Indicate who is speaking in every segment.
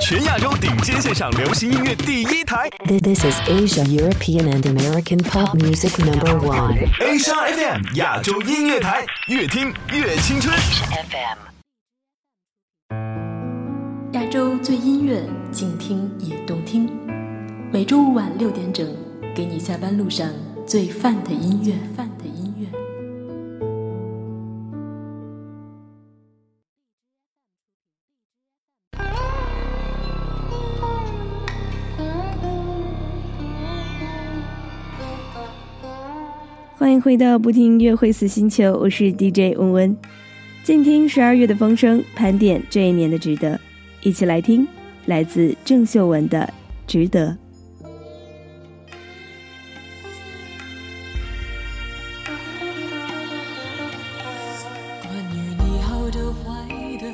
Speaker 1: 全亚洲顶尖现场流行音乐第一台。
Speaker 2: This is Asia European and American Pop Music Number One。
Speaker 1: Asia FM 亚洲音乐台，越听越青春。
Speaker 3: FM 亚洲最音乐，静听也动听。每周五晚六点整，给你下班路上最范的音乐。范的音。
Speaker 4: 回到不听音乐会死星球，我是 DJ 温温，静听十二月的风声，盘点这一年的值得，一起来听来自郑秀文的《值得》。
Speaker 5: 关于你好的坏的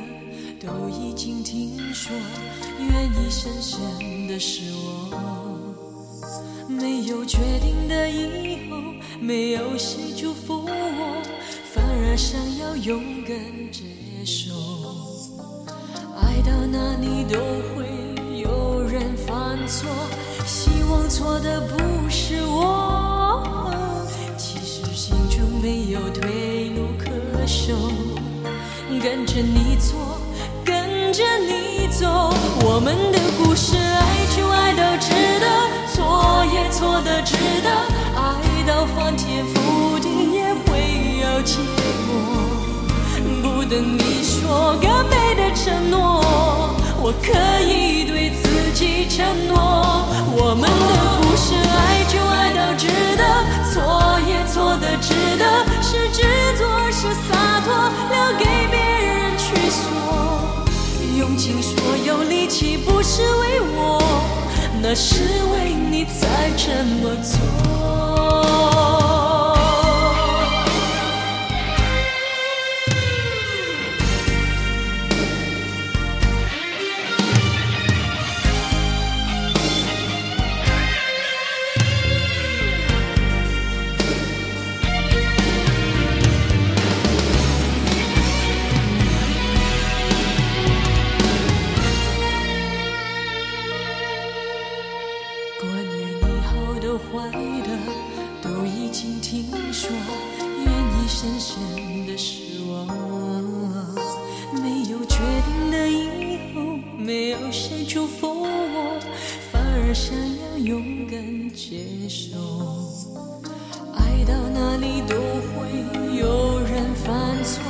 Speaker 5: 都已经听说，愿意深陷的是我，没有决定的以后。没有谁祝福我，反而想要勇敢接受。爱到哪里都会有人犯错，希望错的不是我。其实心中没有退路可守，跟着你错，跟着你走，我们的故事，爱就爱到值得，错也错的。爱到翻天覆地也会有结果，不等你说更美的承诺，我可以对自己承诺。我们的故事，爱就爱到值得，错也错的值得。是执着，是洒脱，留给别人去说。用尽所有力气，不是为我，那是为你才这么做。我。祝福我，反而想要勇敢接受。爱到哪里都会有人犯错，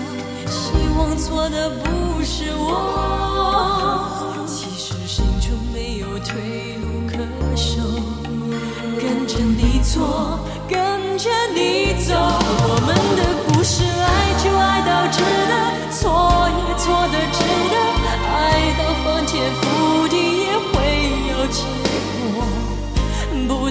Speaker 5: 希望错的不是我。其实心中没有退路可守，跟着你错，跟着你。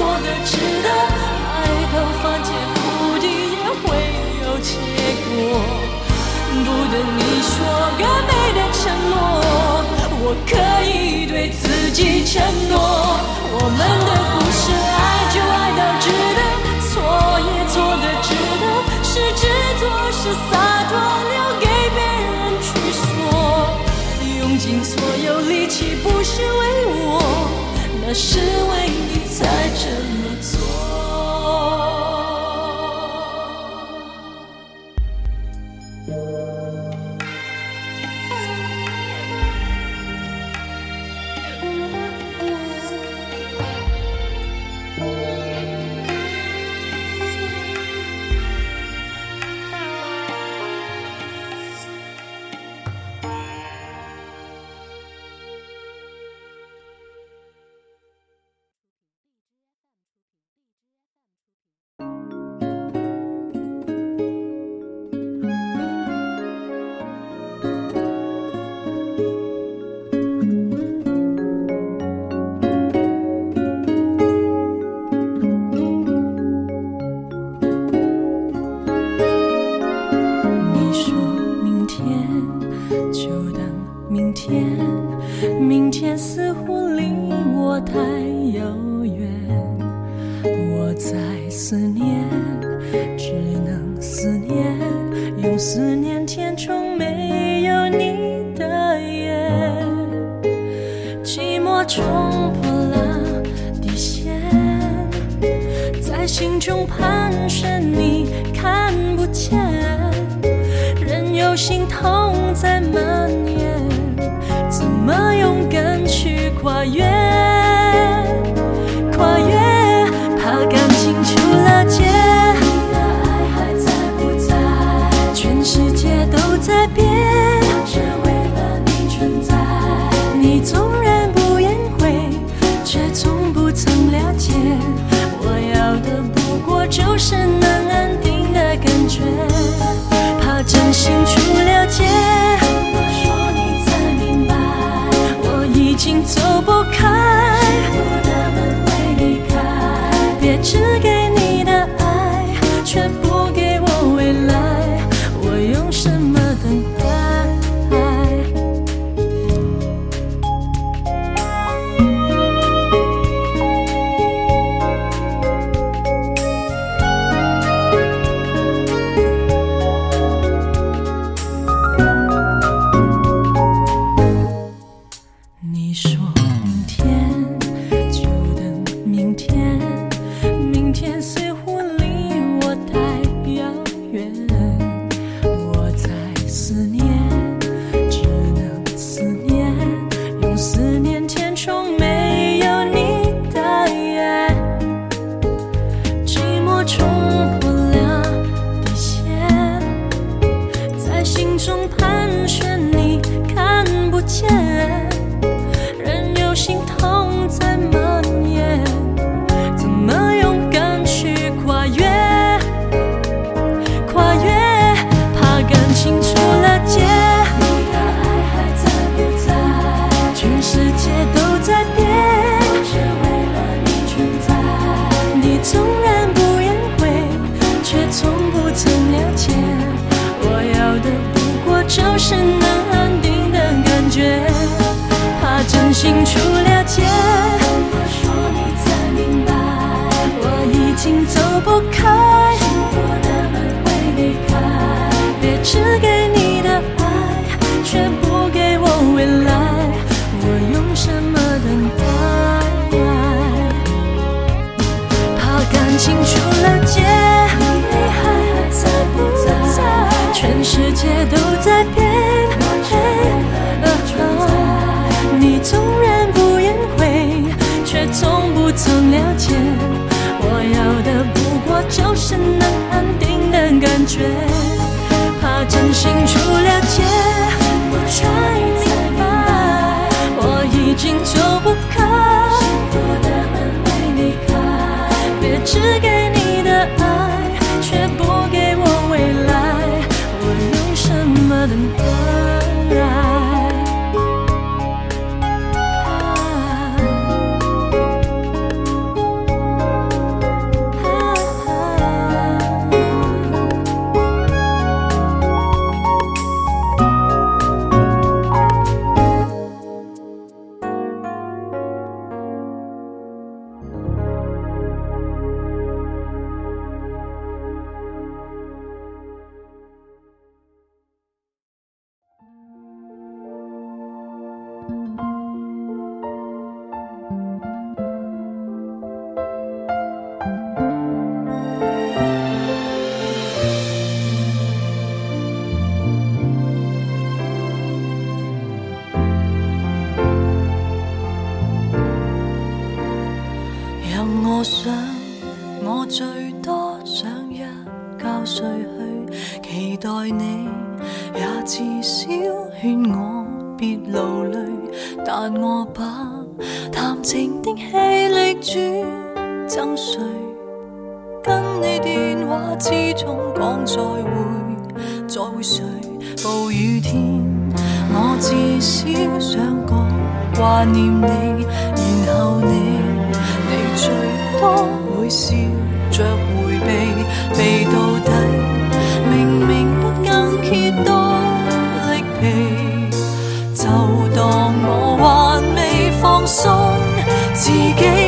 Speaker 5: 错的值得，爱到翻天覆地也会有结果。不等你说更美的承诺，我可以对自己承诺。我们的故事爱就爱到值得，错也错的值得，是执着是洒脱，留给别人去说。用尽所有力气不是为我，那是为你。再这么做。用思念填充没有你的夜，寂寞冲破了底线，在心中盘旋，你看不见，任由心痛在蔓延，怎么勇敢去跨越？只给。一切都在变，你纵然不言悔，却从不曾了解。我要的不过就是能安定的感觉。怕真心出了界，我才明白我已经走不开。幸福的门你开，别只。给。再会谁暴雨天？我至少想过挂念你，然后你，你最多会笑着回避，避到底。明明不筋竭都力疲，就当我还未放
Speaker 6: 松自己。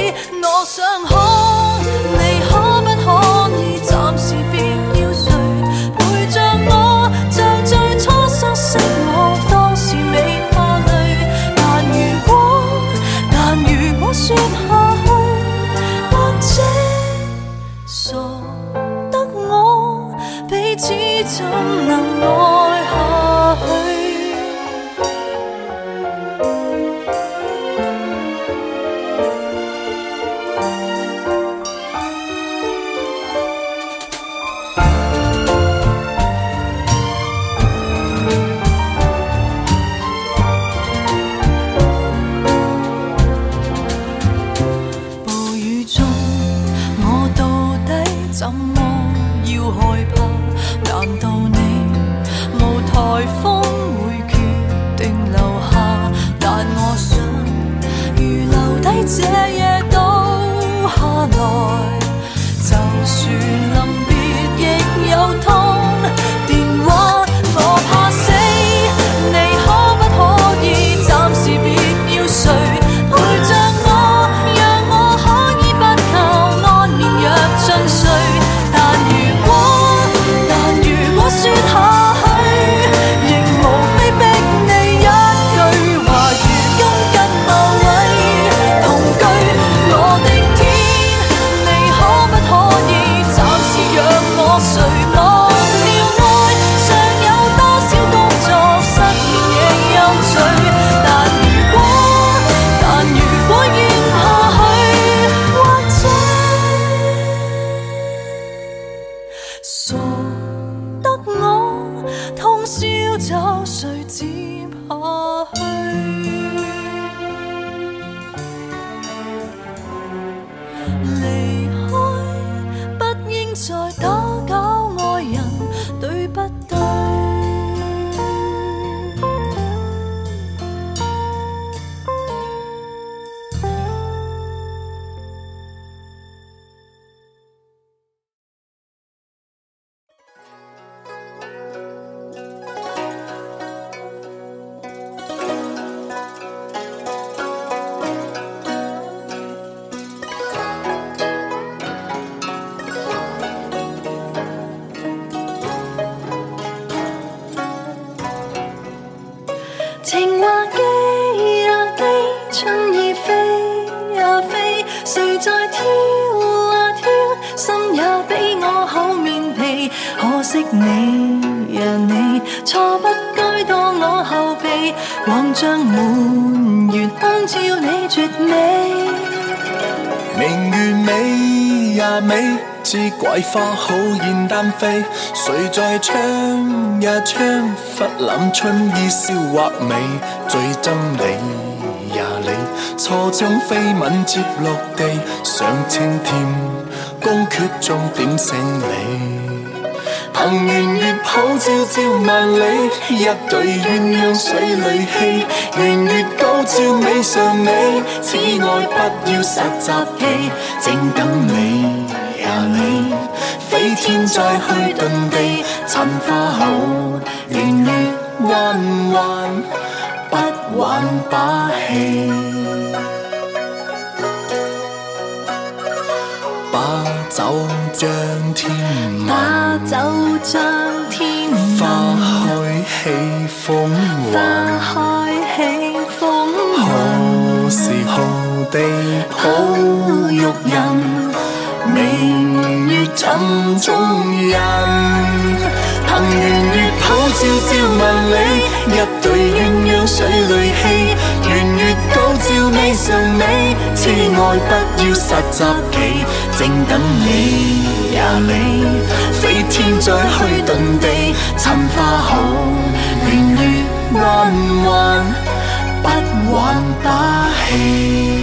Speaker 7: 花好燕丹飞，谁在窗呀窗忽揽春意笑或美，最憎你呀你，错将飞吻接落地。想清天，公阙中点胜利。凭圆月普照照万里，一对鸳鸯水里戏。圆月高照美上你，此爱不要实习期，静等你。几天再去遁地？尘花后，年月弯弯，不玩把戏。把酒将天
Speaker 6: 问，
Speaker 7: 把
Speaker 6: 酒将天问。
Speaker 7: 花
Speaker 6: 开
Speaker 7: 起风韵，
Speaker 6: 花
Speaker 7: 开
Speaker 6: 起风好时
Speaker 7: 何地好玉人？尘中人，凭圆月普照照万里，一对鸳鸯水里戏，圆月高照美常美，痴爱不要实习期，正等你呀你。飞天再去遁地寻花好，圆月安弯不玩把
Speaker 8: 戏。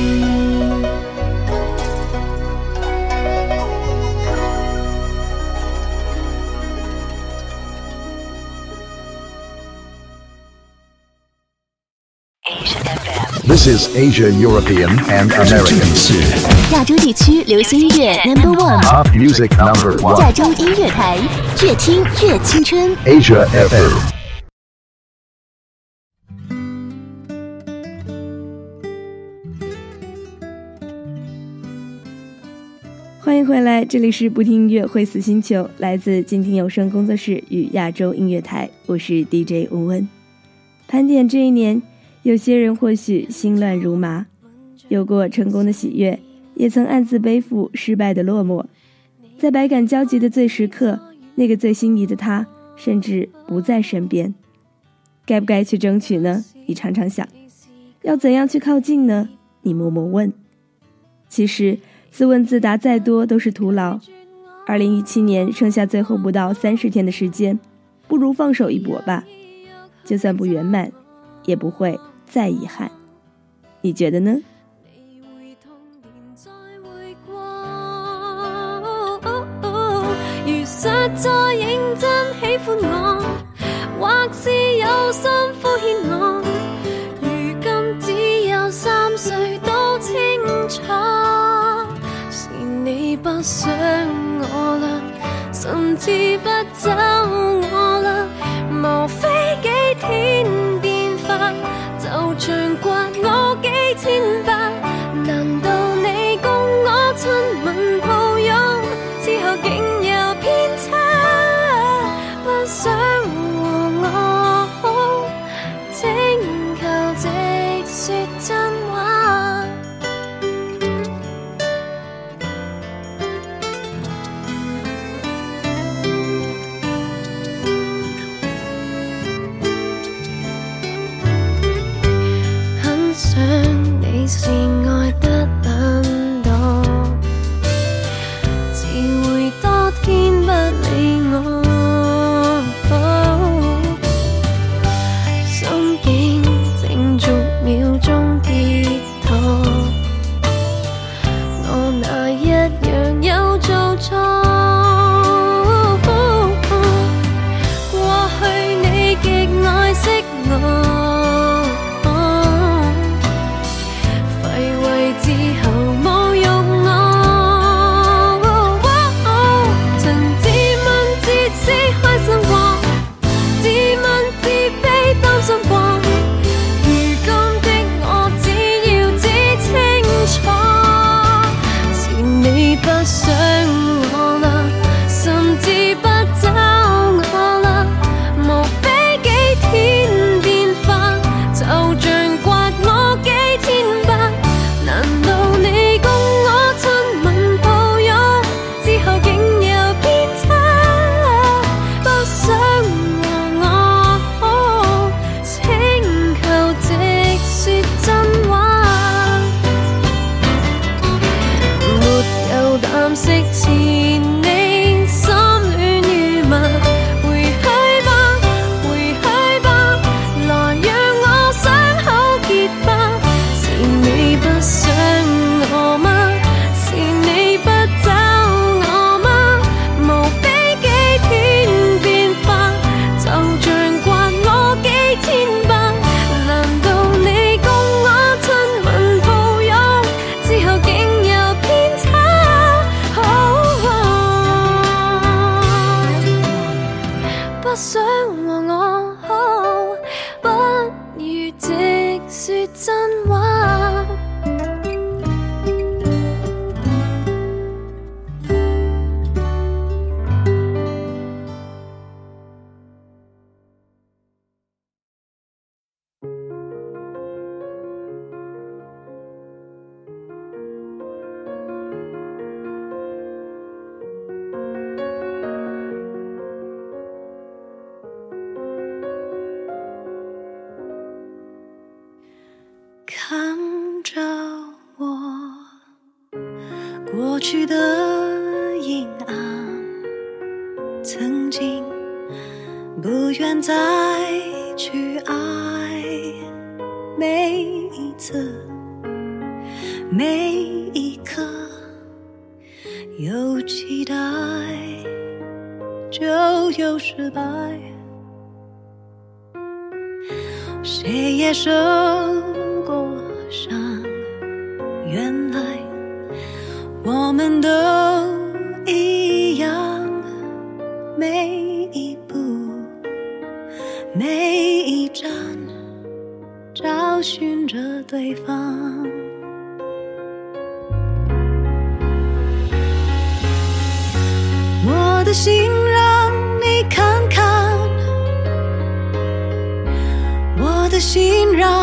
Speaker 8: 是亚洲、欧
Speaker 9: 洲、
Speaker 8: 和
Speaker 9: 美 n
Speaker 10: 亚洲地区流行音乐 Number One，亚洲音乐台，越听越青春。
Speaker 8: Asia FM，
Speaker 4: 欢迎回来，这里是不听音乐会死星球，来自静听有声工作室与亚洲音乐台，我是 DJ 吴温。盘点这一年。有些人或许心乱如麻，有过成功的喜悦，也曾暗自背负失败的落寞，在百感交集的最时刻，那个最心仪的他甚至不在身边，该不该去争取呢？你常常想，要怎样去靠近呢？你默默问。其实自问自答再多都是徒劳。二零一七年剩下最后不到三十天的时间，不如放手一搏吧，就算不圆满，也不会。再遗憾你觉得呢你会痛点再会过
Speaker 11: 如实在认真喜欢我或是有心敷衍我如今只有三岁都清楚是你不想我啦甚至不走。每一刻有期待，就有
Speaker 6: 失败。谁也受过伤，原来我们都一样。每一步，每一站，找寻着对方。我的心，让你看看。我的心。让。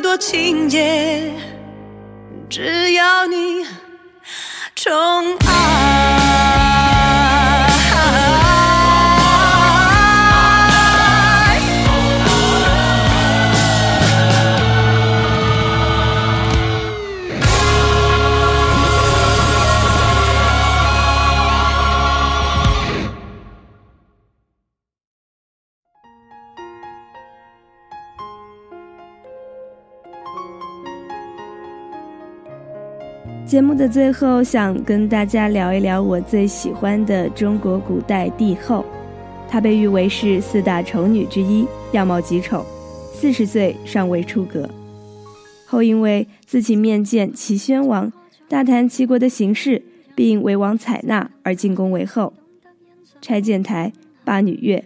Speaker 6: 多情节，只要你宠爱。
Speaker 4: 节目的最后，想跟大家聊一聊我最喜欢的中国古代帝后。她被誉为是四大丑女之一，样貌极丑，四十岁尚未出阁。后因为自己面见齐宣王，大谈齐国的形势，并为王采纳而进宫为后。拆建台，罢女乐，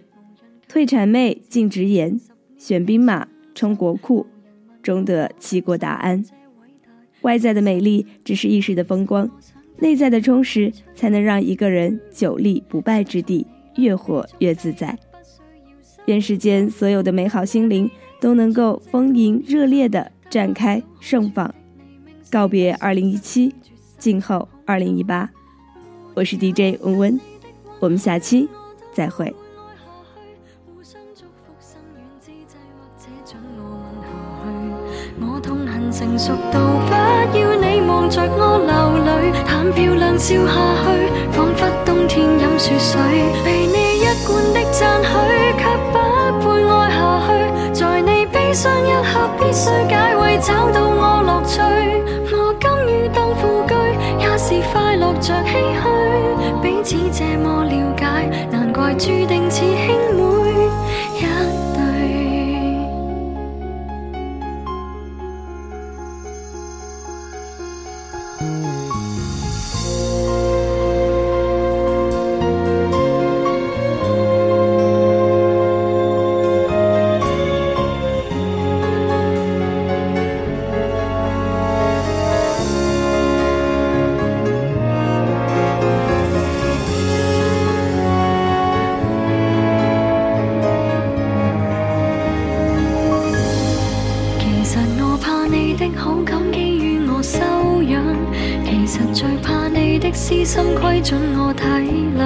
Speaker 4: 退谄媚，进直言，选兵马，充国库，终得齐国大安。外在的美丽只是一时的风光，内在的充实才能让一个人久立不败之地，越活越自在。愿世间所有的美好心灵都能够丰盈热烈地绽开盛放。告别二零一七，静候二零一八。我是 DJ 温温，我们下期再会。
Speaker 5: 我痛。成熟到不要你望着我流泪，谈漂亮笑下去，仿佛
Speaker 12: 冬天饮雪水。被你一贯的赞许，却不配爱下去。在你悲伤一刻，必须解围找到我乐趣。我甘于当副居，也是快乐着唏嘘。彼此这么了解，难怪注定似氢。准我体谅，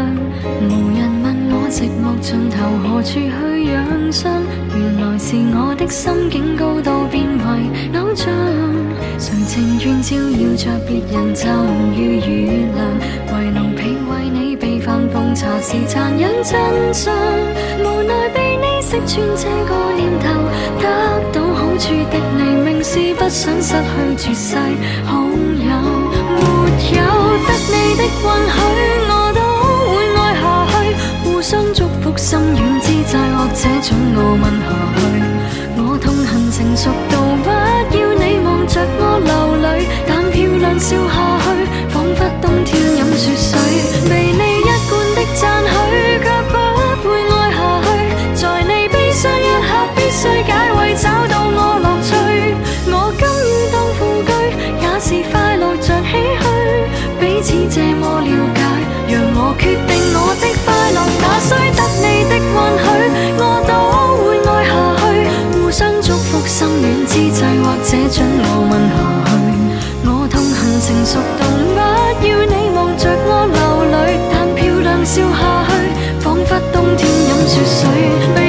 Speaker 12: 无人问我寂寞尽头何处去养伤。原来是我的心境高度变为偶像，谁情愿照耀着别人就如月亮？为奴婢为你被翻奉茶是残忍真相。无奈被你识穿这个念头，得到好处的你，明是不想失去绝世好友。有得你的允许，我都会爱下去。互相祝福、心软之际，或者准我问下去。我痛恨成熟到不。将我吻下去，我痛恨成熟动物，要你望着我流泪，但漂亮笑下去，仿佛冬天饮雪水。